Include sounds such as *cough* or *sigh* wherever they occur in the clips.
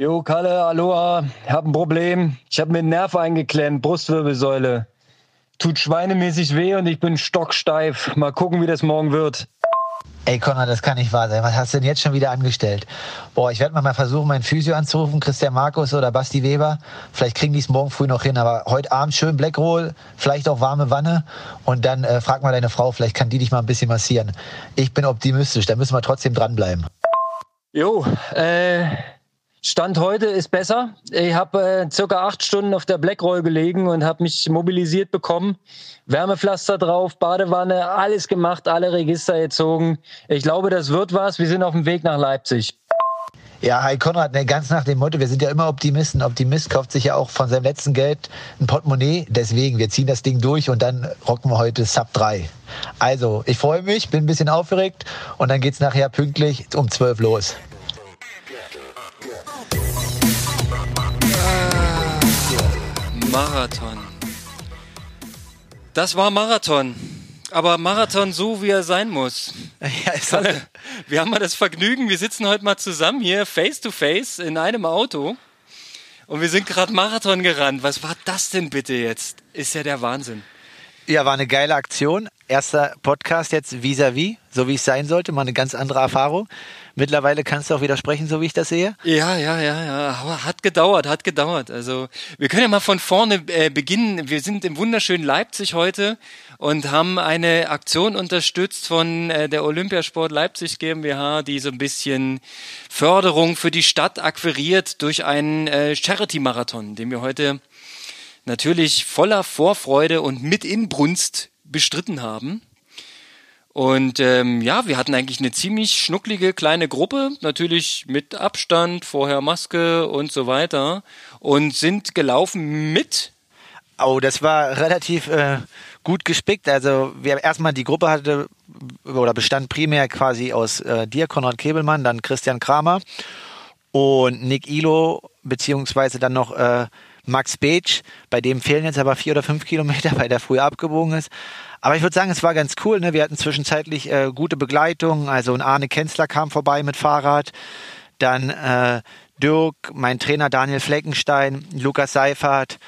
Jo, Kalle, Aloha, hab ein Problem. Ich hab mir den Nerv eingeklemmt, Brustwirbelsäule. Tut schweinemäßig weh und ich bin stocksteif. Mal gucken, wie das morgen wird. Ey, Konrad, das kann nicht wahr sein. Was hast du denn jetzt schon wieder angestellt? Boah, ich werde mal versuchen, meinen Physio anzurufen, Christian Markus oder Basti Weber. Vielleicht kriegen die es morgen früh noch hin, aber heute Abend schön Blackroll, vielleicht auch warme Wanne und dann äh, frag mal deine Frau, vielleicht kann die dich mal ein bisschen massieren. Ich bin optimistisch, da müssen wir trotzdem dranbleiben. Jo, äh, Stand heute ist besser. Ich habe äh, circa acht Stunden auf der Blackroll gelegen und habe mich mobilisiert bekommen. Wärmepflaster drauf, Badewanne, alles gemacht, alle Register gezogen. Ich glaube, das wird was. Wir sind auf dem Weg nach Leipzig. Ja, hi Konrad, ne, ganz nach dem Motto, wir sind ja immer Optimisten. Optimist kauft sich ja auch von seinem letzten Geld ein Portemonnaie. Deswegen, wir ziehen das Ding durch und dann rocken wir heute Sub 3. Also, ich freue mich, bin ein bisschen aufgeregt und dann geht's nachher pünktlich um 12 los. Marathon. Das war Marathon. Aber Marathon so, wie er sein muss. *laughs* Ja, ist das Wir haben mal das Vergnügen, wir sitzen heute mal zusammen hier face to face in einem Auto und wir sind gerade Marathon gerannt. Was war das denn bitte jetzt? Ist ja der Wahnsinn. Ja, war eine geile Aktion. Erster Podcast jetzt vis-à-vis, so wie es sein sollte. Mal eine ganz andere Erfahrung. Mittlerweile kannst du auch widersprechen, so wie ich das sehe. Ja, ja, ja, ja. Aber hat gedauert, hat gedauert. Also wir können ja mal von vorne äh, beginnen. Wir sind im wunderschönen Leipzig heute und haben eine Aktion unterstützt von äh, der Olympiasport Leipzig GmbH, die so ein bisschen Förderung für die Stadt akquiriert durch einen äh, Charity-Marathon, den wir heute natürlich voller Vorfreude und mit Inbrunst bestritten haben. Und ähm, ja, wir hatten eigentlich eine ziemlich schnucklige kleine Gruppe, natürlich mit Abstand, vorher Maske und so weiter. Und sind gelaufen mit. Oh, das war relativ äh, gut gespickt. Also wir erstmal die Gruppe hatte oder bestand primär quasi aus äh, dir, Konrad Kebelmann, dann Christian Kramer und Nick Ilo, beziehungsweise dann noch äh, Max Beetsch, bei dem fehlen jetzt aber vier oder fünf Kilometer, *laughs* weil der früher abgebogen ist. Aber ich würde sagen, es war ganz cool. Ne? Wir hatten zwischenzeitlich äh, gute Begleitung. Also ein Arne Kenzler kam vorbei mit Fahrrad. Dann äh, Dirk, mein Trainer Daniel Fleckenstein, Lukas Seifert.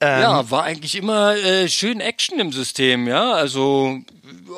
Ähm, Ja, war eigentlich immer äh, schön Action im System, ja. Also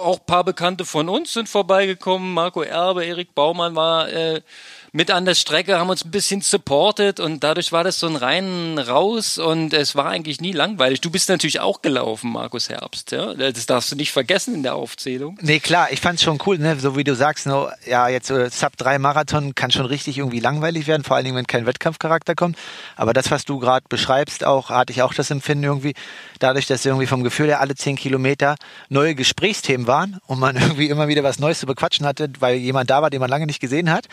auch ein paar Bekannte von uns sind vorbeigekommen. Marco Erbe, Erik Baumann war äh, mit an der Strecke, haben uns ein bisschen supportet und dadurch war das so ein rein raus und es war eigentlich nie langweilig. Du bist natürlich auch gelaufen, Markus Herbst, ja. Das darfst du nicht vergessen in der Aufzählung. Nee, klar, ich fand's schon cool, ne? so wie du sagst, no, ja, jetzt äh, Sub 3 Marathon kann schon richtig irgendwie langweilig werden, vor allen Dingen, wenn kein Wettkampfcharakter kommt. Aber das, was du gerade beschreibst, auch hatte ich auch das Empfinden irgendwie, dadurch, dass irgendwie vom Gefühl her alle 10 Kilometer neue Gesprächsthemen waren und man *laughs* irgendwie immer wieder was Neues zu bequatschen hatte, weil jemand da war, den man lange nicht gesehen hat.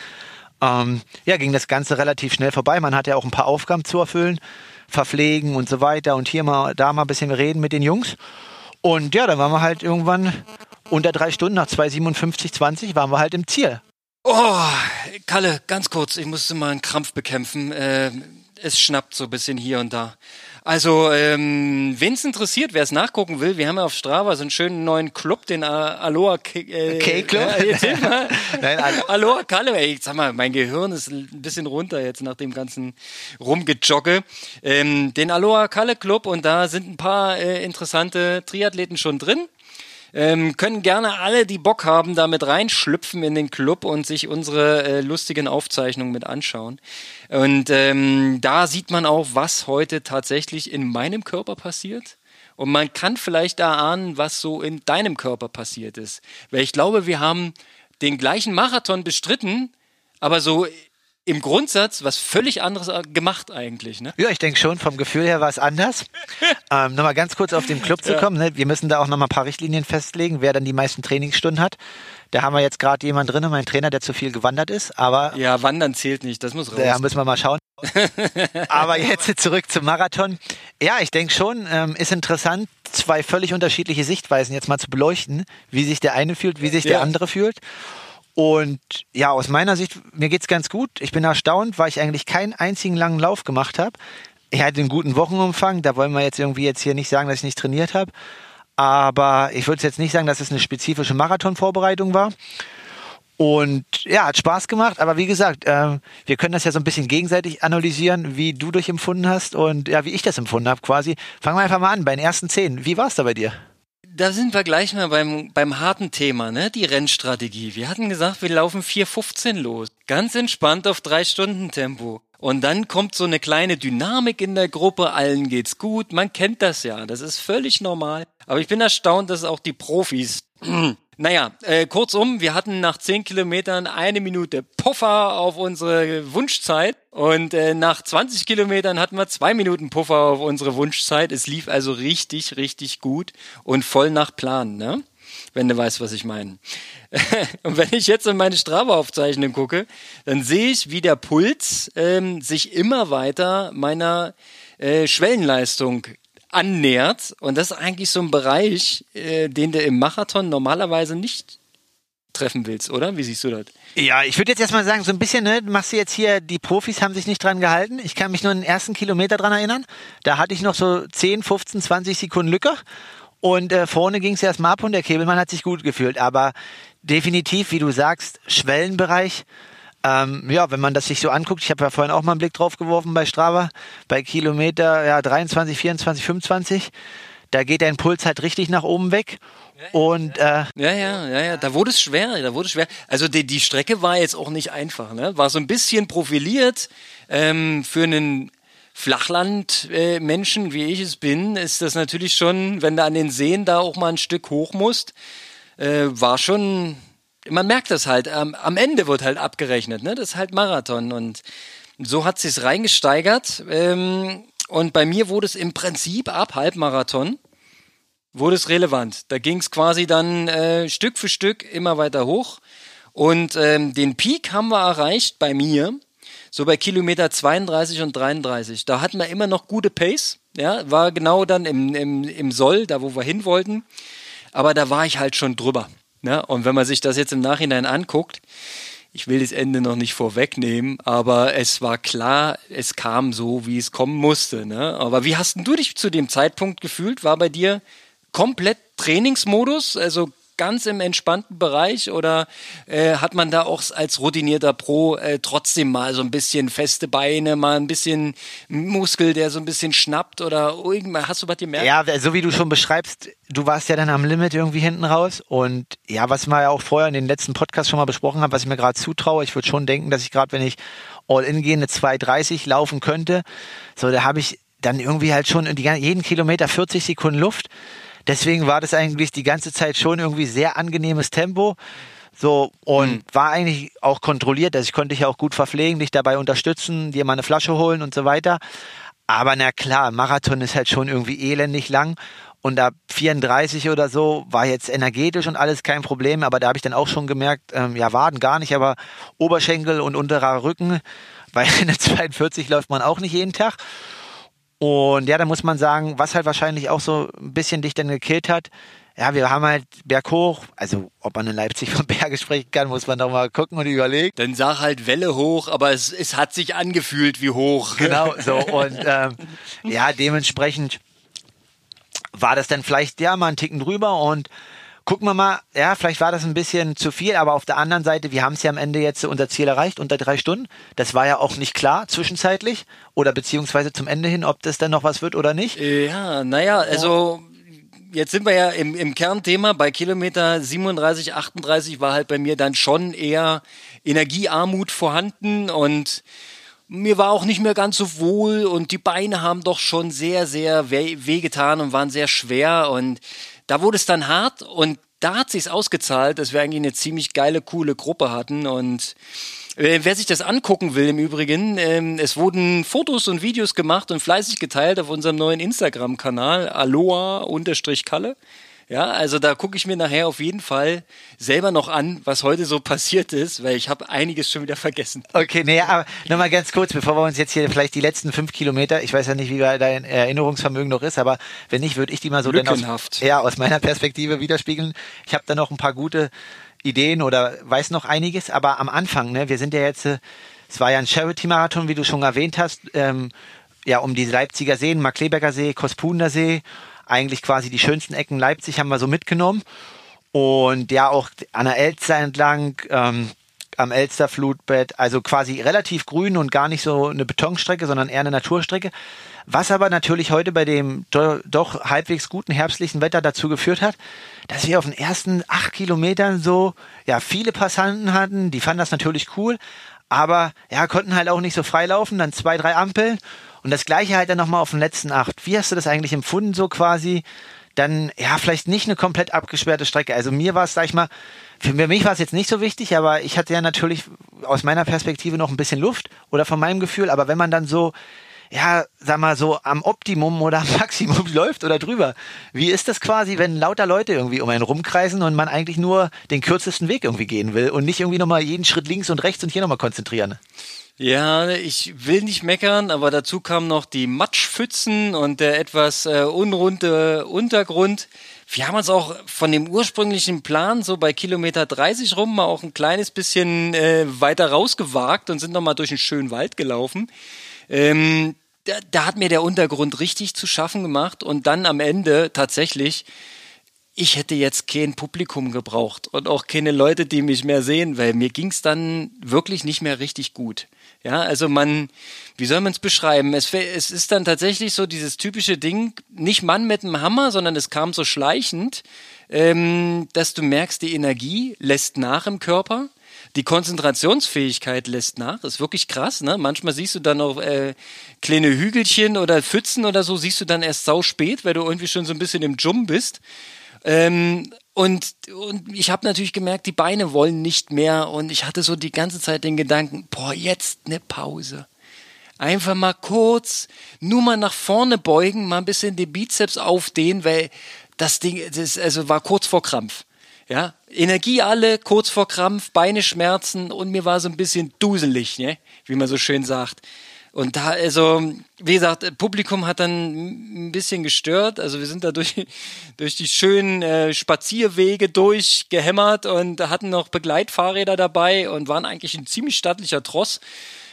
Ähm, ja, ging das Ganze relativ schnell vorbei. Man hatte ja auch ein paar Aufgaben zu erfüllen, verpflegen und so weiter und hier mal, da mal ein bisschen reden mit den Jungs. Und ja, dann waren wir halt irgendwann unter drei Stunden, nach 2,57,20 waren wir halt im Ziel. Oh, Kalle, ganz kurz, ich musste mal einen Krampf bekämpfen. Äh, es schnappt so ein bisschen hier und da. Also, ähm, wen es interessiert, wer es nachgucken will, wir haben ja auf Strava so einen schönen neuen Club, den A- Aloha äh, K-Club? Mal. *laughs* Nein, Al- Aloha Kalle, ey, sag mal, mein Gehirn ist ein bisschen runter jetzt nach dem ganzen Rumgejogge. Ähm, den Aloha Kalle Club und da sind ein paar äh, interessante Triathleten schon drin. Ähm, können gerne alle, die Bock haben, da mit reinschlüpfen in den Club und sich unsere äh, lustigen Aufzeichnungen mit anschauen. Und ähm, da sieht man auch, was heute tatsächlich in meinem Körper passiert. Und man kann vielleicht da ahnen, was so in deinem Körper passiert ist. Weil ich glaube, wir haben den gleichen Marathon bestritten, aber so im Grundsatz was völlig anderes äh, gemacht eigentlich. Ne? Ja, ich denke schon, vom Gefühl her war es anders. *laughs* ähm, nochmal ganz kurz auf den Club zu kommen. Ne? Wir müssen da auch nochmal ein paar Richtlinien festlegen, wer dann die meisten Trainingsstunden hat. Da haben wir jetzt gerade jemand drin, mein Trainer, der zu viel gewandert ist, aber Ja, Wandern zählt nicht, das muss raus. da müssen wir mal schauen. *laughs* aber jetzt zurück zum Marathon. Ja, ich denke schon, ähm, ist interessant, zwei völlig unterschiedliche Sichtweisen jetzt mal zu beleuchten, wie sich der eine fühlt, wie sich der Ja. andere fühlt. Und ja, aus meiner Sicht, mir geht's ganz gut. Ich bin erstaunt, weil ich eigentlich keinen einzigen langen Lauf gemacht habe. Ich hatte einen guten Wochenumfang, da wollen wir jetzt irgendwie jetzt hier nicht sagen, dass ich nicht trainiert habe. Aber ich würde jetzt nicht sagen, dass es eine spezifische Marathonvorbereitung war. Und ja, hat Spaß gemacht, aber wie gesagt, äh, wir können das ja so ein bisschen gegenseitig analysieren, wie du dich empfunden hast und ja, wie ich das empfunden habe quasi. Fangen wir einfach mal an, bei den ersten zehn. Wie war es da bei dir? Da sind wir gleich mal beim, beim harten Thema, ne? Die Rennstrategie. Wir hatten gesagt, wir laufen 4,15 los. Ganz entspannt auf drei Stunden Tempo. Und dann kommt so eine kleine Dynamik in der Gruppe, allen geht's gut, man kennt das ja, das ist völlig normal. Aber ich bin erstaunt, dass auch die Profis Naja, äh, kurzum, wir hatten nach zehn Kilometern eine Minute Puffer auf unsere Wunschzeit und äh, nach 20 Kilometern hatten wir zwei Minuten Puffer auf unsere Wunschzeit. Es lief also richtig, richtig gut und voll nach Plan, ne? Wenn du weißt, was ich meine. *laughs* und wenn ich jetzt in meine Strava-Aufzeichnung gucke, dann sehe ich, wie der Puls ähm, sich immer weiter meiner äh, Schwellenleistung annähert. Und das ist eigentlich so ein Bereich, äh, den du im Marathon normalerweise nicht treffen willst, oder? Wie siehst du das? Ja, ich würde jetzt erstmal sagen, so ein bisschen, ne, machst du jetzt hier, die Profis haben sich nicht dran gehalten. Ich kann mich nur den ersten Kilometer dran erinnern. Da hatte ich noch so 10, 15, 20 Sekunden Lücke. Und äh, vorne ging es erstmal ab und der Käbelmann hat sich gut gefühlt. Aber definitiv, wie du sagst, Schwellenbereich ähm, ja, wenn man das sich so anguckt, ich habe ja vorhin auch mal einen Blick drauf geworfen bei Strava, bei Kilometer ja, 23, 24, 25, da geht dein Puls halt richtig nach oben weg. Und äh, ja, ja, ja, ja, da wurde es schwer, da wurde es schwer. Also die, die Strecke war jetzt auch nicht einfach, ne? War so ein bisschen profiliert ähm, für einen Flachlandmenschen, äh, wie ich es bin, ist das natürlich schon, wenn du an den Seen da auch mal ein Stück hoch musst, äh, war schon man merkt das halt, ähm, am Ende wird halt abgerechnet, ne? Das ist halt Marathon und so hat sich's reingesteigert. Ähm, und bei mir wurde es im Prinzip ab Halbmarathon wurde es relevant. Da ging es quasi dann äh, Stück für Stück immer weiter hoch. Und ähm, den Peak haben wir erreicht bei mir, so bei Kilometer 32 und 33. Da hatten wir immer noch gute Pace, ja, war genau dann im, im, im Soll, da wo wir hin wollten. Aber da war ich halt schon drüber. Ne? Und wenn man sich das jetzt im Nachhinein anguckt, ich will das Ende noch nicht vorwegnehmen, aber es war klar, es kam so, wie es kommen musste. Ne? Aber wie hast du dich zu dem Zeitpunkt gefühlt? War bei dir komplett Trainingsmodus, also ganz im entspannten Bereich oder äh, hat man da auch als routinierter Pro äh, trotzdem mal so ein bisschen feste Beine, mal ein bisschen Muskel, der so ein bisschen schnappt oder irgendwann hast du was gemerkt? Ja, so wie du schon beschreibst, du warst ja dann am Limit irgendwie hinten raus. Und ja, was wir ja auch vorher in den letzten Podcast schon mal besprochen haben, was ich mir gerade zutraue, ich würde schon denken, dass ich gerade, wenn ich All-In gehe, eine 2,30 laufen könnte, so da habe ich dann irgendwie halt schon jeden Kilometer 40 Sekunden Luft Deswegen war das eigentlich die ganze Zeit schon irgendwie sehr angenehmes Tempo. So, und mhm. war eigentlich auch kontrolliert. Also ich konnte dich auch gut verpflegen, dich dabei unterstützen, dir mal eine Flasche holen und so weiter. Aber na klar, Marathon ist halt schon irgendwie elendig lang. Und da 34 oder so war jetzt energetisch und alles kein Problem. Aber da habe ich dann auch schon gemerkt, ähm, ja, Waden gar nicht, aber Oberschenkel und unterer Rücken, weil *laughs* in der 42 läuft man auch nicht jeden Tag. Und ja, da muss man sagen, was halt wahrscheinlich auch so ein bisschen dich dann gekillt hat, ja, wir haben halt berghoch, also ob man in Leipzig von Berge sprechen kann, muss man doch mal gucken und überlegen. Dann sag halt Welle hoch, aber es, es hat sich angefühlt wie hoch. Genau, *laughs* so und ähm, ja, dementsprechend war das dann vielleicht ja mal einen Ticken drüber und gucken wir mal, ja, vielleicht war das ein bisschen zu viel, aber auf der anderen Seite, wir haben es ja am Ende jetzt unser Ziel erreicht, unter drei Stunden. Das war ja auch nicht klar zwischenzeitlich oder beziehungsweise zum Ende hin, ob das dann noch was wird oder nicht. Ja, naja, also jetzt sind wir ja im, im Kernthema. Bei Kilometer 37, 38 war halt bei mir dann schon eher Energiearmut vorhanden und mir war auch nicht mehr ganz so wohl und die Beine haben doch schon sehr, sehr wehgetan und waren sehr schwer und da wurde es dann hart und da hat sich's ausgezahlt, dass wir eigentlich eine ziemlich geile, coole Gruppe hatten und äh, Wer sich das angucken will, im Übrigen, ähm, es wurden Fotos und Videos gemacht und fleißig geteilt auf unserem neuen Instagram-Kanal, aloha-kalle. Ja, also da gucke ich mir nachher auf jeden Fall selber noch an, was heute so *laughs* passiert ist, weil ich habe einiges schon wieder vergessen. Okay, nee, aber nochmal ganz kurz, bevor wir uns jetzt hier vielleicht die letzten fünf Kilometer, ich weiß ja nicht, wie dein Erinnerungsvermögen noch ist, aber wenn nicht, würde ich die mal so aus, ja, aus meiner Perspektive widerspiegeln. Ich habe da noch ein paar gute Ideen oder weiß noch einiges, aber am Anfang, ne, wir sind ja jetzt, äh, es war ja ein Charity-Marathon, wie du schon erwähnt hast, ähm, ja, um die Leipziger Seen, Markleberger See, Kospunder See eigentlich quasi die schönsten Ecken Leipzig haben wir so mitgenommen. und ja auch an der Elster entlang, ähm, am Elsterflutbett, also quasi relativ grün und gar nicht so eine Betonstrecke, sondern eher eine Naturstrecke. Was aber natürlich heute bei dem do, doch halbwegs guten herbstlichen Wetter dazu geführt hat, dass wir auf den ersten acht Kilometern so ja viele Passanten hatten. Die fanden das natürlich cool, aber ja konnten halt auch nicht so frei laufen. Dann zwei, drei Ampeln und das gleiche halt dann nochmal auf den letzten acht. Wie hast du das eigentlich empfunden so quasi? Dann ja vielleicht nicht eine komplett abgesperrte Strecke. Also mir war es sag ich mal für mich war es jetzt nicht so wichtig, aber ich hatte ja natürlich aus meiner Perspektive noch ein bisschen Luft oder von meinem Gefühl. Aber wenn man dann so ja, sag mal so am Optimum oder am *laughs* Maximum läuft oder drüber. Wie ist das quasi, wenn lauter Leute irgendwie um einen rumkreisen und man eigentlich nur den kürzesten Weg irgendwie gehen will und nicht irgendwie nochmal jeden Schritt links und rechts und hier nochmal konzentrieren? Ja, ich will nicht meckern, aber dazu kamen noch die Matschpfützen und der etwas äh, unrunde Untergrund. Wir haben uns auch von dem ursprünglichen Plan so bei Kilometer 30 rum mal auch ein kleines bisschen äh, weiter rausgewagt und sind nochmal durch einen schönen Wald gelaufen. Ähm, da, da hat mir der Untergrund richtig zu schaffen gemacht und dann am Ende tatsächlich ich hätte jetzt kein Publikum gebraucht und auch keine Leute, die mich mehr sehen, weil mir ging es dann wirklich nicht mehr richtig gut. Ja, also man, wie soll man es beschreiben? Es, ist dann tatsächlich so dieses typische Ding, nicht Mann mit einem Hammer, sondern es kam so schleichend, ähm, dass du merkst, die Energie lässt nach im Körper. Die Konzentrationsfähigkeit lässt nach, ist wirklich krass. Ne? Manchmal siehst du dann auch äh, kleine Hügelchen oder Pfützen oder so, siehst du dann erst sau spät, weil du irgendwie schon so ein bisschen im Jum bist. Ähm, und, und ich habe natürlich gemerkt, die Beine wollen nicht mehr. Und ich hatte so die ganze Zeit den Gedanken, boah, jetzt eine Pause. Einfach mal kurz, nur mal nach vorne beugen, mal ein bisschen die Bizeps aufdehnen, weil das Ding, das also war kurz vor Krampf. Ja, Energie alle, kurz vor Krampf, Beine schmerzen und mir war so ein bisschen duselig, ne? wie man so schön sagt. Und da, also, wie gesagt, Publikum hat dann ein bisschen gestört. Also wir sind da durch, *laughs* durch die schönen äh, Spazierwege durchgehämmert und hatten noch Begleitfahrräder dabei und waren eigentlich ein ziemlich stattlicher Tross.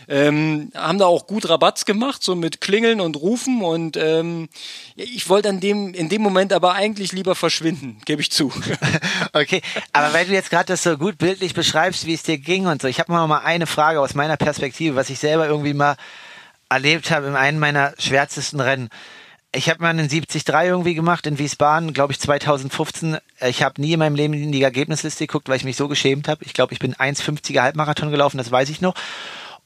Ähm, haben da auch gut Rabatz gemacht, so mit Klingeln und Rufen und ähm, ich wollte dem, in dem Moment aber eigentlich lieber verschwinden, gebe ich zu. *laughs* okay, aber weil du jetzt gerade das so gut bildlich beschreibst, wie es dir ging und so, ich habe mal eine Frage aus meiner Perspektive, was ich selber irgendwie mal erlebt habe in einem meiner schwärzesten Rennen. Ich habe mal einen 73 irgendwie gemacht in Wiesbaden, glaube ich 2015. Ich habe nie in meinem Leben in die Ergebnisliste geguckt, weil ich mich so geschämt habe. Ich glaube, ich bin 1,50er Halbmarathon gelaufen, das weiß ich noch.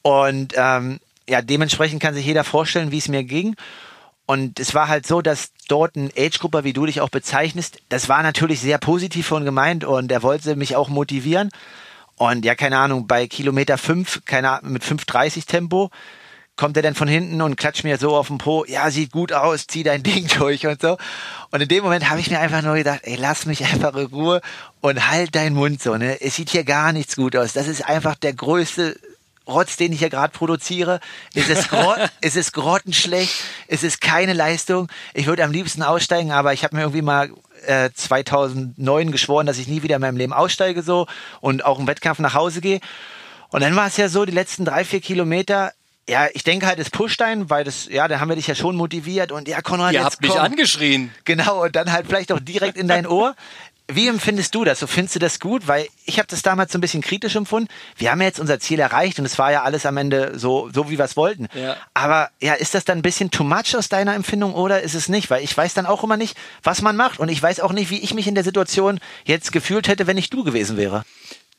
Und ähm, ja, dementsprechend kann sich jeder vorstellen, wie es mir ging. Und es war halt so, dass dort ein Age-Grupper, wie du dich auch bezeichnest, das war natürlich sehr positiv von gemeint und er wollte mich auch motivieren. Und ja, keine Ahnung, bei Kilometer 5, keine Ahnung, mit 5,30 Tempo, kommt er dann von hinten und klatscht mir so auf den Po, ja, sieht gut aus, zieh dein *laughs* Ding durch und so. Und in dem Moment habe ich mir einfach nur gedacht, ey, lass mich einfach in Ruhe und halt deinen Mund so, ne? Es sieht hier gar nichts gut aus. Das ist einfach der größte Rotz, den ich hier gerade produziere. Es ist, *laughs* es ist grottenschlecht, es ist keine Leistung. Ich würde am liebsten aussteigen, aber ich habe mir irgendwie mal äh, 2009 geschworen, dass ich nie wieder in meinem Leben aussteige so und auch im Wettkampf nach Hause gehe. Und dann war es ja so, die letzten drei, vier Kilometer, ja, ich denke halt, es pusht einen, weil das, ja, da haben wir dich ja schon motiviert und ja, Konrad, Ihr jetzt habt mich angeschrien. Genau, und dann halt vielleicht auch direkt in dein Ohr. Wie empfindest du das? So findest du das gut? Weil ich habe das damals so ein bisschen kritisch empfunden. Wir haben ja jetzt unser Ziel erreicht und es war ja alles am Ende so, so wie wir es wollten. Ja. Aber ja, ist das dann ein bisschen too much aus deiner Empfindung oder ist es nicht? Weil ich weiß dann auch immer nicht, was man macht und ich weiß auch nicht, wie ich mich in der Situation jetzt gefühlt hätte, wenn ich du gewesen wäre.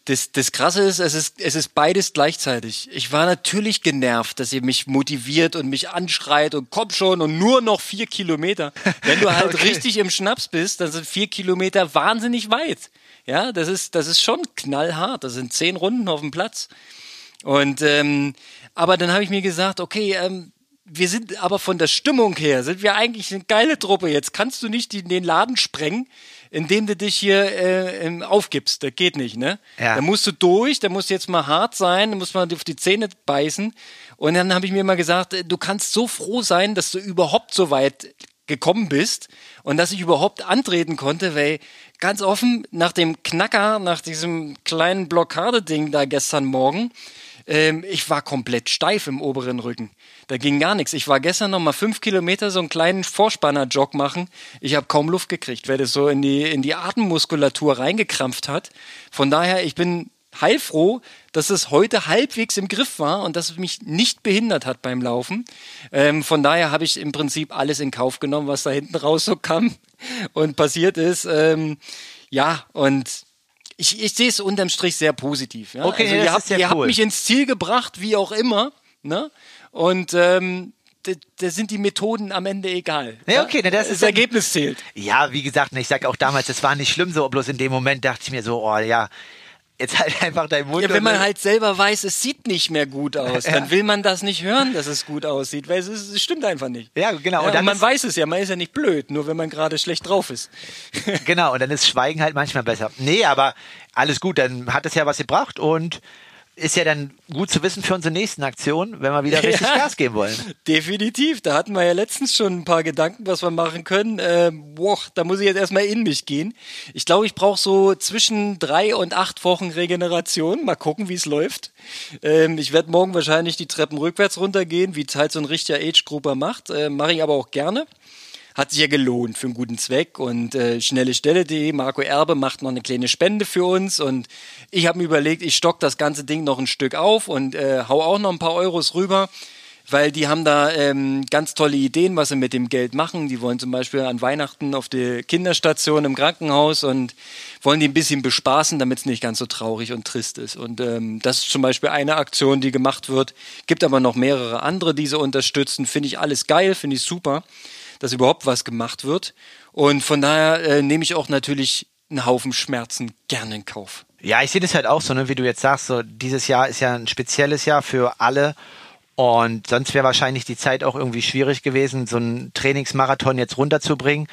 Das, das Krasse ist es, ist, es ist beides gleichzeitig. Ich war natürlich genervt, dass ihr mich motiviert und mich anschreit und komm schon und nur noch vier Kilometer. Wenn du *laughs* halt okay. richtig im Schnaps bist, dann sind vier Kilometer wahnsinnig weit. Ja, das ist, das ist schon knallhart. Das sind zehn Runden auf dem Platz. Und ähm, aber dann habe ich mir gesagt, okay, ähm, wir sind aber von der Stimmung her, sind wir eigentlich eine geile Truppe. Jetzt kannst du nicht den Laden sprengen indem du dich hier äh, aufgibst. Das geht nicht, ne? Ja. Da musst du durch, da musst du jetzt mal hart sein, da musst man auf die Zähne beißen. Und dann habe ich mir mal gesagt, du kannst so froh sein, dass du überhaupt so weit gekommen bist und dass ich überhaupt antreten konnte, weil ganz offen nach dem Knacker, nach diesem kleinen Blockadeding da gestern Morgen, ähm, ich war komplett steif im oberen Rücken. Da ging gar nichts. Ich war gestern noch mal fünf Kilometer so einen kleinen Vorspanner-Jog machen. Ich habe kaum Luft gekriegt, weil das so in die, in die Atemmuskulatur reingekrampft hat. Von daher, ich bin heilfroh, dass es heute halbwegs im Griff war und dass es mich nicht behindert hat beim Laufen. Ähm, von daher habe ich im Prinzip alles in Kauf genommen, was da hinten raus so kam *laughs* und passiert ist. Ähm, ja, und ich, ich sehe es unterm Strich sehr positiv. Ja? Okay, also das ihr habt, ja ihr cool. habt mich ins Ziel gebracht, wie auch immer. Ne? Und ähm, da, sind die Methoden am Ende egal. Ja, okay, na, das das Ergebnis zählt. Ja, wie gesagt, ich sag auch damals, es war nicht schlimm so, bloß in dem Moment dachte ich mir so, oh ja, jetzt halt einfach dein Mund. Ja, wenn man halt selber weiß, es sieht nicht mehr gut aus, *laughs* dann will man das nicht hören, dass es gut aussieht, weil es, ist, es stimmt einfach nicht. Ja, genau. Ja, und und man weiß es ja, man ist ja nicht blöd, nur wenn man gerade schlecht drauf ist. genau, und dann ist Schweigen halt manchmal besser. Nee, aber alles gut, dann hat es ja was gebracht und ist ja dann gut zu wissen für unsere nächsten Aktionen, wenn wir wieder *laughs* richtig Ja. Gas geben wollen. Definitiv, da hatten wir ja letztens schon ein paar Gedanken, was wir machen können. Äh, boah, da muss ich jetzt erstmal in mich gehen. Ich glaube, ich brauche so zwischen drei und acht Wochen Regeneration. Mal gucken, wie es läuft. Ähm, ich werde morgen wahrscheinlich die Treppen rückwärts runtergehen, wie es halt so ein richtiger Age-Grupper macht. Äh, Mache ich aber auch gerne. Hat sich ja gelohnt für einen guten Zweck und äh, schnellestelle.de, Marco Erbe macht noch eine kleine Spende für uns und ich habe mir überlegt, ich stock das ganze Ding noch ein Stück auf und äh, hau auch noch ein paar Euros rüber, weil die haben da ähm, ganz tolle Ideen, was sie mit dem Geld machen. Die wollen zum Beispiel an Weihnachten auf die Kinderstation im Krankenhaus und wollen die ein bisschen bespaßen, damit es nicht ganz so traurig und trist ist. Und ähm, das ist zum Beispiel eine Aktion, die gemacht wird. Gibt aber noch mehrere andere, die sie unterstützen. Finde ich alles geil, finde ich super dass überhaupt was gemacht wird. Und von daher äh, nehme ich auch natürlich einen Haufen Schmerzen gerne in Kauf. Ja, ich sehe das halt auch so, ne, wie du jetzt sagst, so dieses Jahr ist ja ein spezielles Jahr für alle und sonst wäre wahrscheinlich die Zeit auch irgendwie schwierig gewesen, so einen Trainingsmarathon jetzt runterzubringen.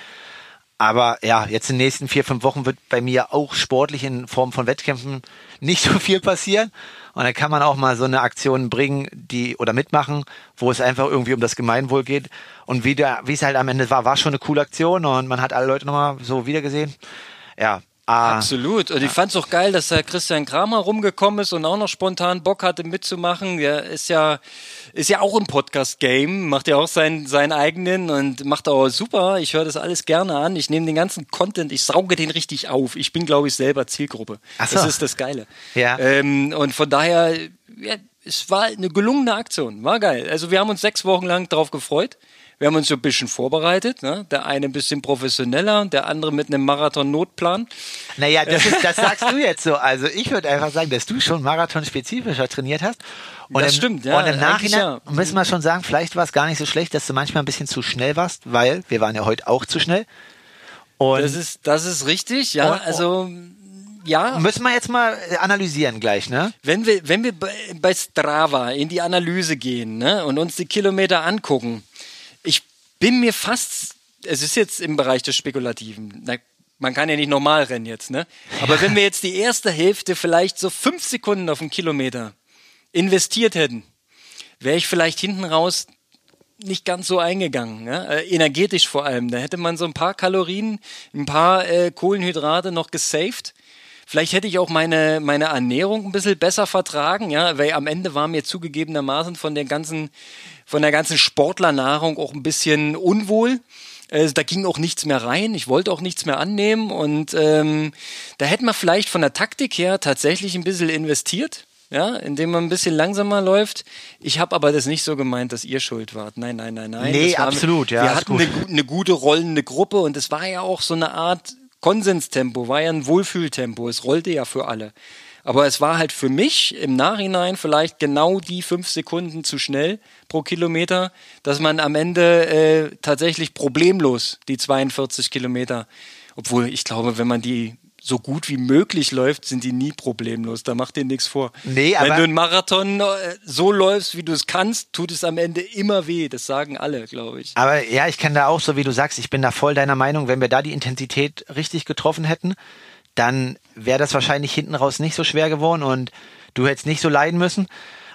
Aber ja, jetzt in den nächsten vier, fünf Wochen wird bei mir auch sportlich in Form von Wettkämpfen nicht *laughs* so viel passieren. Und dann kann man auch mal so eine Aktion bringen, die oder mitmachen, wo es einfach irgendwie um das Gemeinwohl geht. Und wie, der, wie es halt am Ende war, war schon eine coole Aktion und man hat alle Leute nochmal so wiedergesehen. Ja. Ah, Absolut. Und ich fand's auch geil, dass da Christian Kramer rumgekommen ist und auch noch spontan Bock hatte mitzumachen. Der ist ja, ist ja auch im Podcast-Game, macht ja auch seinen, seinen eigenen und macht auch super. Ich höre das alles gerne an. Ich nehme den ganzen Content, ich sauge den richtig auf. Ich bin, glaube ich, selber Zielgruppe. Ach so. Das ist das Geile. Ja. Ähm, und von daher, ja, es war eine gelungene Aktion. War geil. Also wir haben uns sechs Wochen lang drauf gefreut. Wir haben uns so ein bisschen vorbereitet. Ne? Der eine ein bisschen professioneller, der andere mit einem Marathon-Notplan. Naja, das, ist, das sagst du jetzt so. Also ich würde einfach sagen, dass du schon marathonspezifischer trainiert hast. Und Das im, stimmt, ja, Und im Nachhinein ja. müssen wir schon sagen, vielleicht war es gar nicht so schlecht, dass du manchmal ein bisschen zu schnell warst, weil wir waren ja heute auch zu schnell. Und Das ist, das ist richtig, ja. Und- Also, ja, müssen wir jetzt mal analysieren gleich, ne? wenn wir, wenn wir bei Strava in die Analyse gehen ne, und uns die Kilometer angucken, bin mir fast, es ist jetzt im Bereich des Spekulativen, na, man kann ja nicht normal rennen jetzt, ne? Aber wenn wir jetzt die erste Hälfte vielleicht so fünf Sekunden auf einen Kilometer investiert hätten, wäre ich vielleicht hinten raus nicht ganz so eingegangen, ne? äh, energetisch vor allem. Da hätte man so ein paar Kalorien, ein paar äh, Kohlenhydrate noch gesaved. Vielleicht hätte ich auch meine, meine Ernährung ein bisschen besser vertragen, ja, weil am Ende war mir zugegebenermaßen von der ganzen, von der ganzen Sportlernahrung auch ein bisschen unwohl. Äh, Da ging auch nichts mehr rein. Ich wollte auch nichts mehr annehmen. Und ähm, da hätte man vielleicht von der Taktik her tatsächlich ein bisschen investiert ja, indem man ein bisschen langsamer läuft. Ich habe aber das nicht so gemeint, dass ihr schuld wart. Nein, nein, nein, nein. Nee, war- absolut, ja, Wir hatten gut. eine, eine gute rollende Gruppe und es war ja auch so eine Art Konsenstempo, war ja ein Wohlfühltempo. Es rollte ja für alle. Aber es war halt für mich im Nachhinein vielleicht genau die fünf Sekunden zu schnell pro Kilometer, dass man am Ende äh, tatsächlich problemlos die 42 Kilometer, obwohl ich glaube, wenn man die so gut wie möglich läuft, sind die nie problemlos. Da macht dir nichts vor. Nee, Wenn aber- du einen Marathon äh, so läufst, wie du es kannst, tut es am Ende immer weh. Das sagen alle, glaube ich. Aber ja, ich kann da auch, so wie du sagst, ich bin da voll deiner Meinung, wenn wir da die Intensität richtig getroffen hätten, dann wäre das wahrscheinlich hinten raus nicht so schwer geworden und du hättest nicht so leiden müssen.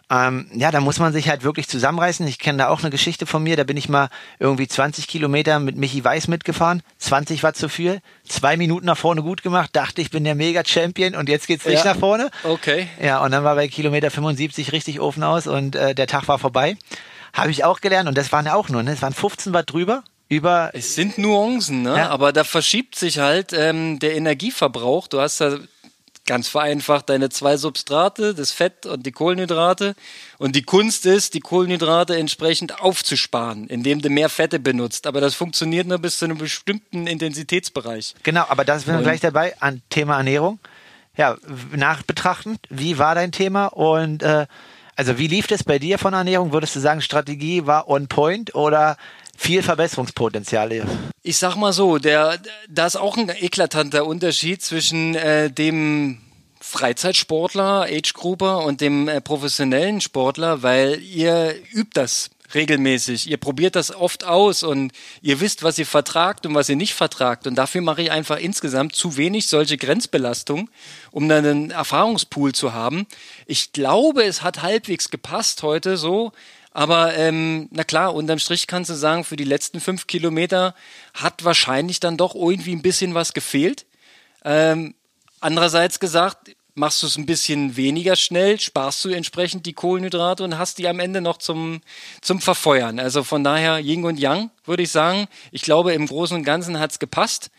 Ähm, ja, da muss man sich halt wirklich zusammenreißen. Ich kenne da auch eine Geschichte von mir. Da bin ich mal irgendwie 20 Kilometer mit Michi Weiß mitgefahren. 20 war zu viel. Zwei Minuten nach vorne gut gemacht. Dachte, ich bin der Mega-Champion und jetzt geht's nicht Ja. nach vorne. Okay. Ja, und dann war bei Kilometer 75 richtig Ofen aus und äh, der Tag war vorbei. Habe ich auch gelernt und das waren ja auch nur, ne? Es waren 15 Watt drüber. Über Es sind Nuancen, ne? Ja. aber da verschiebt sich halt ähm, der Energieverbrauch. Du hast da ganz vereinfacht deine zwei Substrate, das Fett und die Kohlenhydrate. Und die Kunst ist, die Kohlenhydrate entsprechend aufzusparen, indem du mehr Fette benutzt. Aber das funktioniert nur bis zu einem bestimmten Intensitätsbereich. Genau, aber da sind wir gleich dabei an Thema Ernährung. Ja, nachbetrachtend, wie war dein Thema und äh, also wie lief es bei dir von Ernährung? Würdest du sagen, Strategie war on point oder viel Verbesserungspotenzial? hier? Ich sag mal so, der, da ist auch ein eklatanter Unterschied zwischen äh, dem Freizeitsportler, Age-Grouper und dem äh, professionellen Sportler, weil ihr übt das regelmäßig. Ihr probiert das oft aus und ihr wisst, was ihr vertragt und was ihr nicht vertragt. Und dafür mache ich einfach insgesamt zu wenig solche Grenzbelastungen, um dann einen Erfahrungspool zu haben. Ich glaube, es hat halbwegs gepasst heute so. Aber ähm, na klar, unterm Strich kannst du sagen, für die letzten fünf Kilometer hat wahrscheinlich dann doch irgendwie ein bisschen was gefehlt. Ähm, andererseits gesagt, machst du es ein bisschen weniger schnell, sparst du entsprechend die Kohlenhydrate und hast die am Ende noch zum, zum Verfeuern. Also von daher Yin und Yang, würde ich sagen. Ich glaube, im Großen und Ganzen hat's gepasst.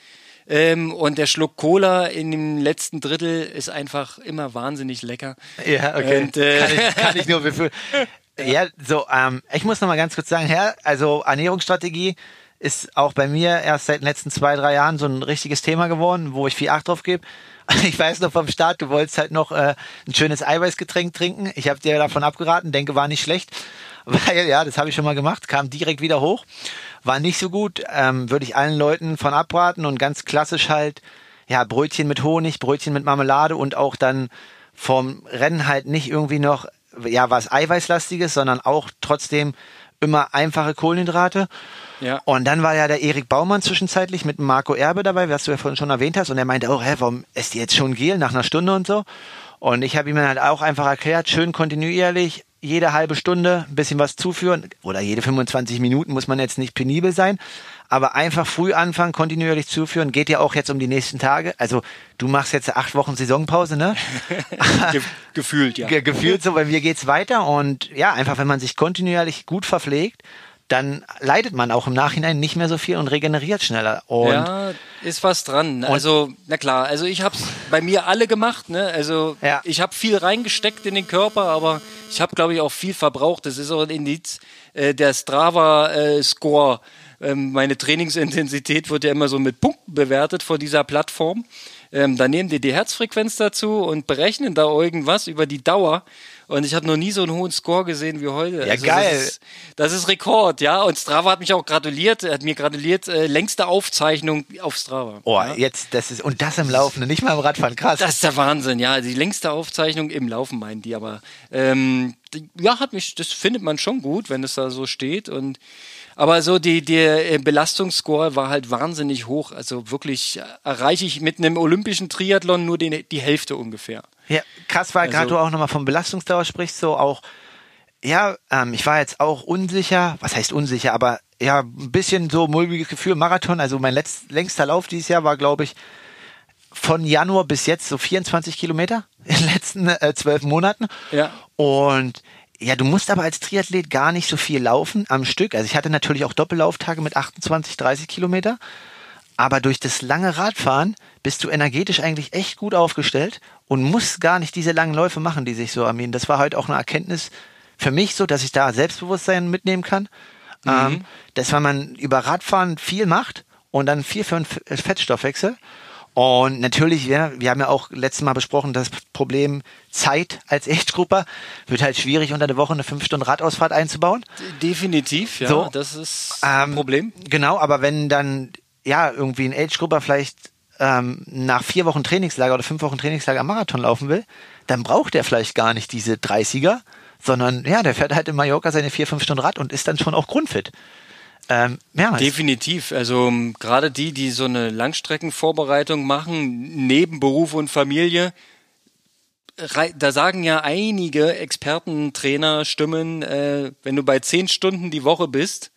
Ähm, und der Schluck Cola in dem letzten Drittel ist einfach immer wahnsinnig lecker. Ja, okay. Und, äh, kann, ich, kann ich nur befühlen. *laughs* Ja, so, ähm, ich muss noch mal ganz kurz sagen, Herr, also Ernährungsstrategie ist auch bei mir erst seit den letzten zwei, drei Jahren so ein richtiges Thema geworden, wo ich viel Acht drauf gebe. *laughs* Ich weiß noch vom Start, du wolltest halt noch äh, ein schönes Eiweißgetränk trinken. Ich habe dir davon abgeraten, denke, war nicht schlecht. *laughs* Weil, ja, das habe ich schon mal gemacht, kam direkt wieder hoch. War nicht so gut, ähm, würde ich allen Leuten von abraten und ganz klassisch halt, ja, Brötchen mit Honig, Brötchen mit Marmelade und auch dann vom Rennen halt nicht irgendwie noch, ja, was Eiweißlastiges, sondern auch trotzdem immer einfache Kohlenhydrate. Ja. Und dann war ja der Erik Baumann zwischenzeitlich mit dem Marco Erbe dabei, was du ja vorhin schon erwähnt hast. Und er meinte auch, hä, warum esst ihr jetzt schon Gel nach einer Stunde und so? Und ich habe ihm dann halt auch einfach erklärt, schön kontinuierlich, jede halbe Stunde ein bisschen was zuführen. Oder jede 25 Minuten muss man jetzt nicht penibel sein. Aber einfach früh anfangen, kontinuierlich zuführen, geht ja auch jetzt um die nächsten Tage. Also du machst jetzt acht Wochen Saisonpause, ne? *laughs* Ge gefühlt, ja. Ge gefühlt so, bei mir geht's weiter und ja, einfach wenn man sich kontinuierlich gut verpflegt, dann leidet man auch im Nachhinein nicht mehr so viel und regeneriert schneller. Und ja, ist was dran. Also, na klar, also ich habe es bei mir alle gemacht. Ne? Also Ja. ich habe viel reingesteckt in den Körper, aber ich habe, glaube ich, auch viel verbraucht. Das ist auch ein Indiz. Äh, der Strava-Score, ähm, meine Trainingsintensität wird ja immer so mit Punkten bewertet vor dieser Plattform. Ähm, da nehmen die die Herzfrequenz dazu und berechnen da irgendwas über die Dauer. Und ich habe noch nie so einen hohen Score gesehen wie heute. Ja, geil. Das ist, das ist Rekord, ja. Und Strava hat mich auch gratuliert. Er hat mir gratuliert, äh, längste Aufzeichnung auf Strava. oh, ja. jetzt das ist und das im Laufen, nicht mal im Radfahren, krass. Das ist der Wahnsinn, ja. Die längste Aufzeichnung im Laufen meinen die, aber ähm, ja, hat mich, das findet man schon gut, wenn es da so steht. Und aber so die, der äh, Belastungsscore war halt wahnsinnig hoch. Also wirklich äh, erreiche ich mit einem olympischen Triathlon nur den, die Hälfte ungefähr. Ja, krass gerade Also- du auch nochmal vom Belastungsdauer sprichst, so auch, ja, ähm, ich war jetzt auch unsicher, was heißt unsicher, aber ja, ein bisschen so mulmiges Gefühl, Marathon, also mein letzt, längster Lauf dieses Jahr war, glaube ich, von Januar bis jetzt so 24 Kilometer in den letzten äh, zwölf Monaten. Ja. Und ja, du musst aber als Triathlet gar nicht so viel laufen am Stück. Also ich hatte natürlich auch Doppellauftage mit 28, 30 Kilometer. Aber durch das lange Radfahren bist du energetisch eigentlich echt gut aufgestellt und musst gar nicht diese langen Läufe machen, die sich so armieren. Das war halt auch eine Erkenntnis für mich so, dass ich da Selbstbewusstsein mitnehmen kann. Ähm, dass wenn man über Radfahren viel macht und dann viel für einen Fettstoffwechsel. Und natürlich, ja, wir haben ja auch letztes Mal besprochen, das Problem Zeit als Age-Grupper wird halt schwierig, unter der Woche eine 5-Stunden-Radausfahrt einzubauen. Definitiv, ja. So. Das ist ein Ähm, Problem. Genau, aber wenn dann ja irgendwie ein Age-Grupper vielleicht ähm, nach vier Wochen Trainingslager oder fünf Wochen Trainingslager am Marathon laufen will, dann braucht er vielleicht gar nicht diese 30er, sondern ja, der fährt halt in Mallorca seine vier, fünf Stunden Rad und ist dann schon auch grundfit. Ähm, es- Definitiv. Also ähm, gerade die, die so eine Langstreckenvorbereitung machen, neben Beruf und Familie, da sagen ja einige Experten, Trainer, Stimmen, äh, wenn du bei zehn Stunden die Woche bist,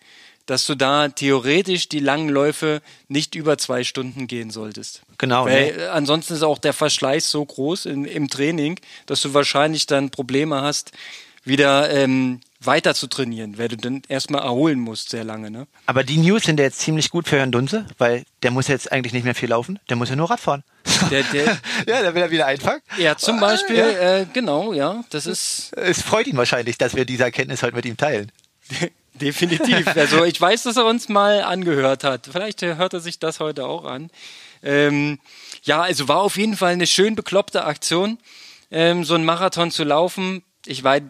dass du da theoretisch die langen Läufe nicht über zwei Stunden gehen solltest. Genau. Weil ne? ansonsten ist auch der Verschleiß so groß in, im Training, dass du wahrscheinlich dann Probleme hast, wieder ähm, weiter zu trainieren, weil du dann erstmal erholen musst, sehr lange. Ne? Aber die News sind ja jetzt ziemlich gut für Herrn Dunze, weil der muss jetzt eigentlich nicht mehr viel laufen, der muss ja nur Rad fahren. Der, der, *laughs* ja, der will er wieder einfangen. ja, zum Beispiel, Ja. Äh, genau, ja, das ist Es freut ihn wahrscheinlich, dass wir diese Erkenntnis heute mit ihm teilen. *laughs* definitiv. Also ich weiß, dass er uns mal angehört hat. Vielleicht hört er sich das heute auch an. Ähm, ja, also war auf jeden Fall eine schön bekloppte Aktion, ähm, so einen Marathon zu laufen. Ich weiß,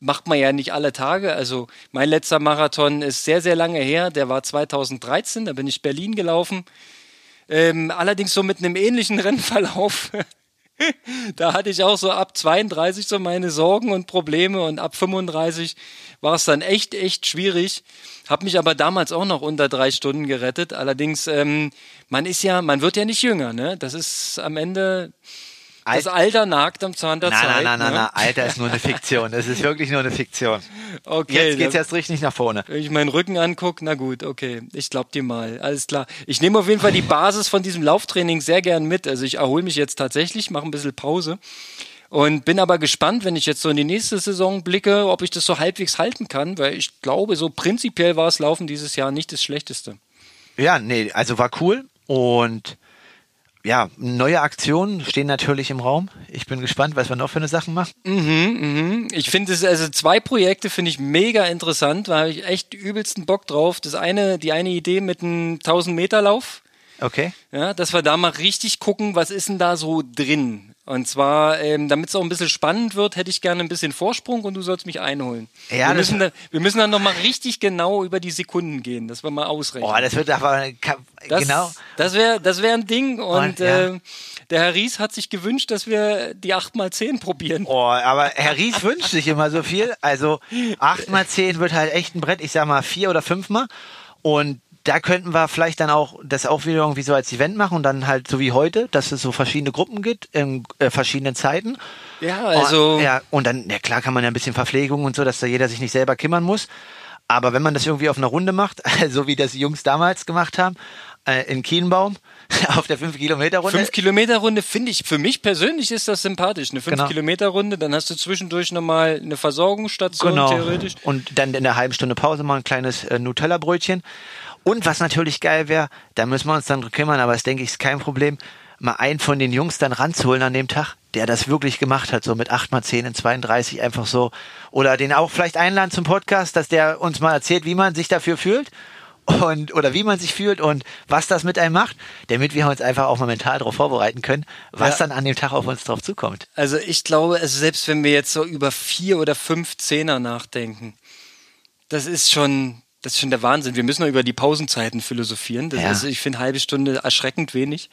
macht man ja nicht alle Tage. Also mein letzter Marathon ist sehr, sehr lange her. Der war 2013, da bin ich Berlin gelaufen. Ähm, allerdings so mit einem ähnlichen *laughs* Rennverlauf. da hatte ich auch so ab 32 so meine Sorgen und Probleme und ab 35 war es dann echt, echt schwierig. Hab mich aber damals auch noch unter drei Stunden gerettet. Allerdings, ähm, man ist ja, man wird ja nicht jünger, ne? Das ist am Ende, das Alter nagt am Zahn der Nein, Zeit. nein, nein, nein, ne? nein, Alter ist nur eine Fiktion. Das ist wirklich nur eine Fiktion. Okay, Jetzt geht's erst richtig nach vorne. Wenn ich meinen Rücken angucke, na gut, okay, ich glaub dir mal, alles klar. Ich nehme auf jeden Fall die Basis von diesem Lauftraining sehr gern mit. Also ich erhole mich jetzt tatsächlich, mache ein bisschen Pause und bin aber gespannt, wenn ich jetzt so in die nächste Saison blicke, ob ich das so halbwegs halten kann, weil ich glaube, so prinzipiell war es Laufen dieses Jahr nicht das Schlechteste. Ja, nee, also war cool und ja, neue Aktionen stehen natürlich im Raum. Ich bin gespannt, was wir noch für eine Sachen machen. Ich finde es, also zwei Projekte finde ich mega interessant, da habe ich echt übelsten Bock drauf. Das eine, die eine Idee mit einem 1000 Meter Lauf. Okay. Ja, dass wir da mal richtig gucken, was ist denn da so drin? Und zwar, ähm, damit es auch ein bisschen spannend wird, hätte ich gerne ein bisschen Vorsprung und du sollst mich einholen. Ja, wir, müssen da, wir müssen dann nochmal richtig genau über die Sekunden gehen, dass wir mal ausrechnen. Oh, das wird aber das, genau. Das wäre das wär ein Ding. Und Und, ja. äh, der Herr Ries hat sich gewünscht, dass wir die 8x10 probieren. Oh, aber Herr Ries wünscht sich immer so viel. Also 8 mal 10 wird halt echt ein Brett. Ich sag mal vier oder fünfmal. Und da könnten wir vielleicht dann auch das auch wieder irgendwie so als Event machen und dann halt so wie heute, dass es so verschiedene Gruppen gibt in äh, verschiedenen Zeiten. Ja, also Und, ja, und dann, ja klar kann man ja ein bisschen Verpflegung und so, dass da jeder sich nicht selber kümmern muss. Aber wenn man das irgendwie auf einer Runde macht, *laughs* so wie das die Jungs damals gemacht haben, äh, in Kienbaum, *laughs* auf der 5-Kilometer-Runde. 5 Kilometer Runde finde ich, für mich persönlich ist das sympathisch. Eine 5 Genau. Kilometer Runde, dann hast du zwischendurch nochmal eine Versorgungsstation Genau. theoretisch. Und dann in der halben Stunde Pause mal ein kleines äh, Nutella-Brötchen. Und was natürlich geil wäre, da müssen wir uns dann kümmern, aber das denke ich ist kein Problem, mal einen von den Jungs dann ranzuholen an dem Tag, der das wirklich gemacht hat, so mit 8 mal 10 in 32 einfach so. Oder den auch vielleicht einladen zum Podcast, dass der uns mal erzählt, wie man sich dafür fühlt. Und, oder wie man sich fühlt und was das mit einem macht, damit wir uns einfach auch mal mental darauf vorbereiten können, was Ja. dann an dem Tag auf uns drauf zukommt. Also ich glaube, also selbst wenn wir jetzt so über vier oder fünf Zehner nachdenken, das ist schon, das ist schon der Wahnsinn. Wir müssen noch über die Pausenzeiten philosophieren. Das Ja. ist, ich finde, halbe Stunde erschreckend wenig.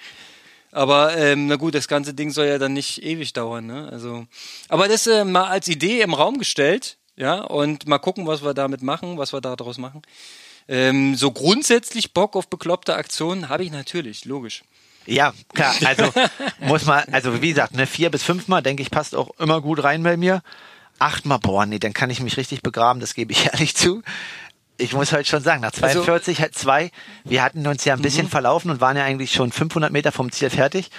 Aber ähm, na gut, das ganze Ding soll ja dann nicht ewig dauern. Ne? Also, aber das äh, mal als Idee im Raum gestellt, ja, und mal gucken, was wir damit machen, was wir daraus machen. Ähm, so grundsätzlich Bock auf bekloppte Aktionen habe ich natürlich, logisch. Ja, klar, also *laughs* muss man, also wie gesagt, ne, vier bis fünfmal, denke ich, passt auch immer gut rein bei mir. Achtmal, boah, nee, dann kann ich mich richtig begraben, das gebe ich *laughs* ehrlich zu. Ich muss halt schon sagen, nach 42 halt zwei, wir hatten uns ja ein bisschen verlaufen und waren ja eigentlich schon 500 Meter vom Ziel fertig.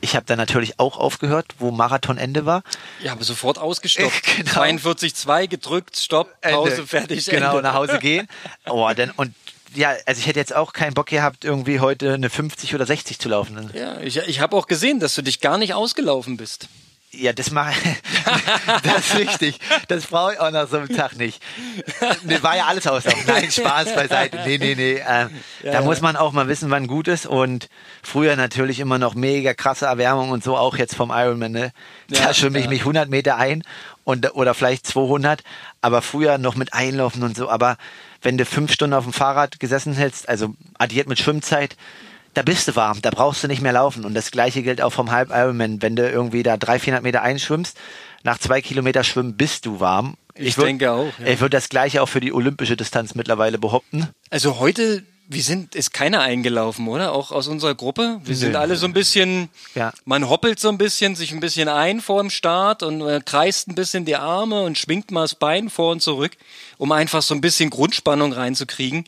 Ich habe dann natürlich auch aufgehört, wo Marathonende war. Ja, aber sofort ausgestoppt. *laughs* Genau. 42,2 gedrückt, Stopp, Pause, Ende. fertig, Genau, Ende. nach Hause *laughs* gehen. Oh, dann, und ja, also ich hätte jetzt auch keinen Bock gehabt, irgendwie heute eine 50 oder 60 zu laufen. Ja, ich, ich habe auch gesehen, dass du dich gar nicht ausgelaufen bist. Ja, das mache *laughs* Das ist richtig. Das brauche ich auch nach so einem Tag nicht. Nee, war ja alles auslaufen. Nein, Spaß beiseite. Nee, nee, nee. Ähm, da ja. muss man auch mal wissen, wann gut ist. Und früher natürlich immer noch mega krasse Erwärmung und so, auch jetzt vom Ironman. Ne? Da Ja, schwimme ich ja. mich 100 Meter ein und, oder vielleicht 200. Aber früher noch mit Einlaufen und so. Aber wenn du fünf Stunden auf dem Fahrrad gesessen hältst, also addiert mit Schwimmzeit, da bist du warm, da brauchst du nicht mehr laufen. Und das gleiche gilt auch vom Halb Ironman. Wenn du irgendwie da 300, 400 Meter einschwimmst, nach zwei Kilometer Schwimmen bist du warm. Ich würd- denke auch, ja. Ich würde das gleiche auch für die olympische Distanz mittlerweile behaupten. Also heute wir sind, ist keiner eingelaufen, oder? Auch aus unserer Gruppe. Wir sind alle so ein bisschen, Ja. man hoppelt so ein bisschen, sich ein bisschen ein vor dem Start und äh, kreist ein bisschen die Arme und schwingt mal das Bein vor und zurück, um einfach so ein bisschen Grundspannung reinzukriegen.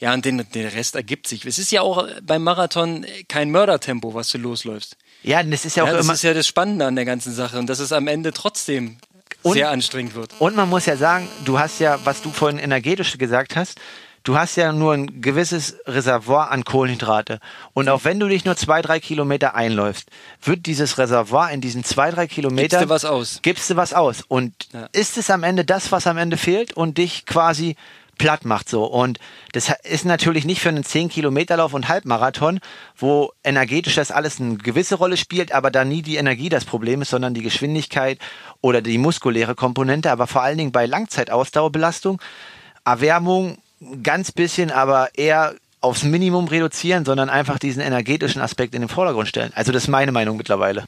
Ja, und den, der Rest ergibt sich. Es ist ja auch beim Marathon kein Mördertempo, was du losläufst. Ja, das ist ja auch Ja, das immer. ist ja das Spannende an der ganzen Sache und dass es am Ende trotzdem Und- sehr anstrengend wird. Und man muss ja sagen, du hast ja, was du vorhin energetisch gesagt hast, du hast ja nur ein gewisses Reservoir an Kohlenhydrate. Und auch wenn du dich nur zwei, drei Kilometer einläufst, wird dieses Reservoir in diesen zwei, drei Kilometern. Gibst du was aus? Gibst du was aus. Und Ja. ist es am Ende das, was am Ende fehlt und dich quasi platt macht so. Und das ist natürlich nicht für einen 10 Kilometerlauf und Halbmarathon, wo energetisch das alles eine gewisse Rolle spielt, aber da nie die Energie das Problem ist, sondern die Geschwindigkeit oder die muskuläre Komponente. Aber vor allen Dingen bei Langzeitausdauerbelastung, Erwärmung, ganz bisschen, aber eher aufs Minimum reduzieren, sondern einfach diesen energetischen Aspekt in den Vordergrund stellen. Also das ist meine Meinung mittlerweile.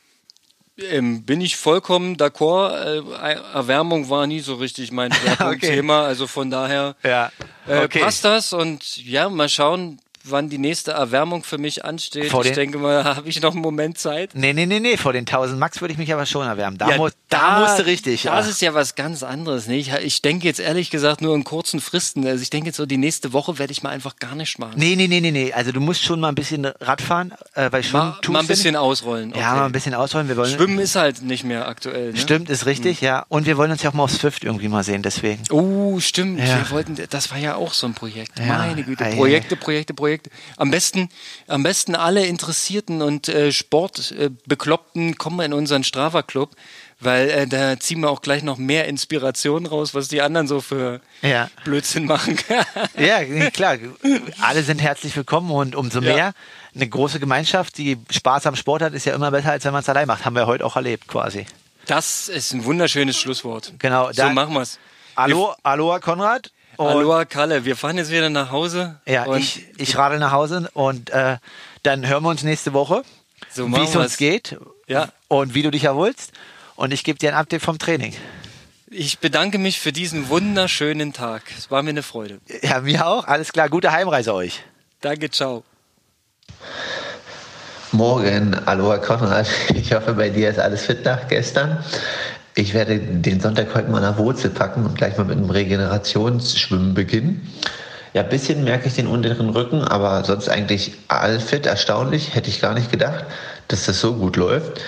Ähm, bin ich vollkommen d'accord. Äh, Erwärmung war nie so richtig mein *laughs* Schwerpunktthema. Also von daher Ja, äh, passt das. Und ja, mal schauen, wann die nächste Erwärmung für mich ansteht. Vor ich den- denke mal, *laughs* habe ich noch einen Moment Zeit. Nee, nee, nee, nee, vor den 1000 Max würde ich mich aber schon erwärmen. Da, Ja, muss, da, musst du richtig. Das ja. ist ja was ganz anderes. Ne? Ich, ich denke jetzt ehrlich gesagt nur in kurzen Fristen. Also ich denke jetzt so, die nächste Woche werde ich mal einfach gar nicht machen. Nee, nee, nee, nee, nee. Also du musst schon mal ein bisschen Radfahren, äh, weil schon mal, mal ein bisschen nicht. ausrollen. Ja, mal ein bisschen ausholen. Wir wollen, Schwimmen ist halt nicht mehr aktuell. Ne? Stimmt, ist richtig, ja. Und wir wollen uns ja auch mal aufs Swift irgendwie mal sehen, deswegen. Oh, stimmt. Ja. Wir wollten, das war ja auch so ein Projekt. Meine Güte. ei, Projekte, Projekte, Projekte. Am besten, am besten alle Interessierten und äh, Sportbekloppten kommen in unseren Strava-Club, weil äh, da ziehen wir auch gleich noch mehr Inspiration raus, was die anderen so für Ja. Blödsinn machen. *laughs* Ja, klar. Alle sind herzlich willkommen und umso Ja. mehr eine große Gemeinschaft, die Spaß am Sport hat, ist ja immer besser, als wenn man es allein macht. Haben wir heute auch erlebt, quasi. Das ist ein wunderschönes Schlusswort. Genau, So machen wir's. Hallo, Aloha Konrad. Und Aloha Kalle, wir fahren jetzt wieder nach Hause. Ja, und ich, ich radel nach Hause und äh, dann hören wir uns nächste Woche, so wie es uns geht Ja. und wie du dich erholst. Und ich gebe dir ein Update vom Training. Ich bedanke mich für diesen wunderschönen Tag. Es war mir eine Freude. Ja, mir auch. Alles klar. Gute Heimreise euch. Danke, ciao. Morgen, Aloha Konrad. Ich hoffe, bei dir ist alles fit nach gestern. Ich werde den Sonntag heute mal nach Wurzel packen und gleich mal mit einem Regenerationsschwimmen beginnen. Ja, ein bisschen merke ich den unteren Rücken, aber sonst eigentlich allfit, erstaunlich. Hätte ich gar nicht gedacht, dass das so gut läuft.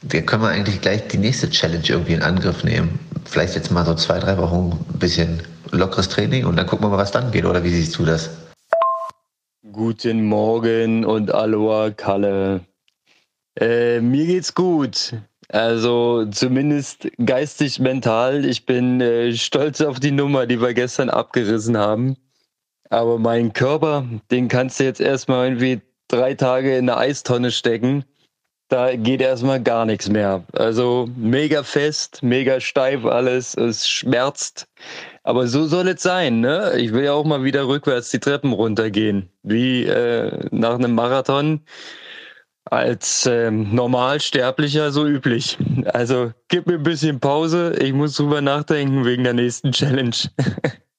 Wir können wir eigentlich gleich die nächste Challenge irgendwie in Angriff nehmen. Vielleicht jetzt mal so zwei, drei Wochen ein bisschen lockeres Training und dann gucken wir mal, was dann geht. Oder wie siehst du das? Guten Morgen und Aloha Kalle. Äh, mir geht's gut. Also zumindest geistig, mental. Ich bin äh, stolz auf die Nummer, die wir gestern abgerissen haben. Aber meinen Körper, den kannst du jetzt erstmal irgendwie drei Tage in eine Eistonne stecken. Da geht erstmal gar nichts mehr. Also mega fest, mega steif alles. Es schmerzt. Aber so soll es sein, ne? Ich will ja auch mal wieder rückwärts die Treppen runtergehen. Wie äh, nach einem Marathon als ähm, Normalsterblicher so üblich. Also gib mir ein bisschen Pause. Ich muss drüber nachdenken wegen der nächsten Challenge. *laughs*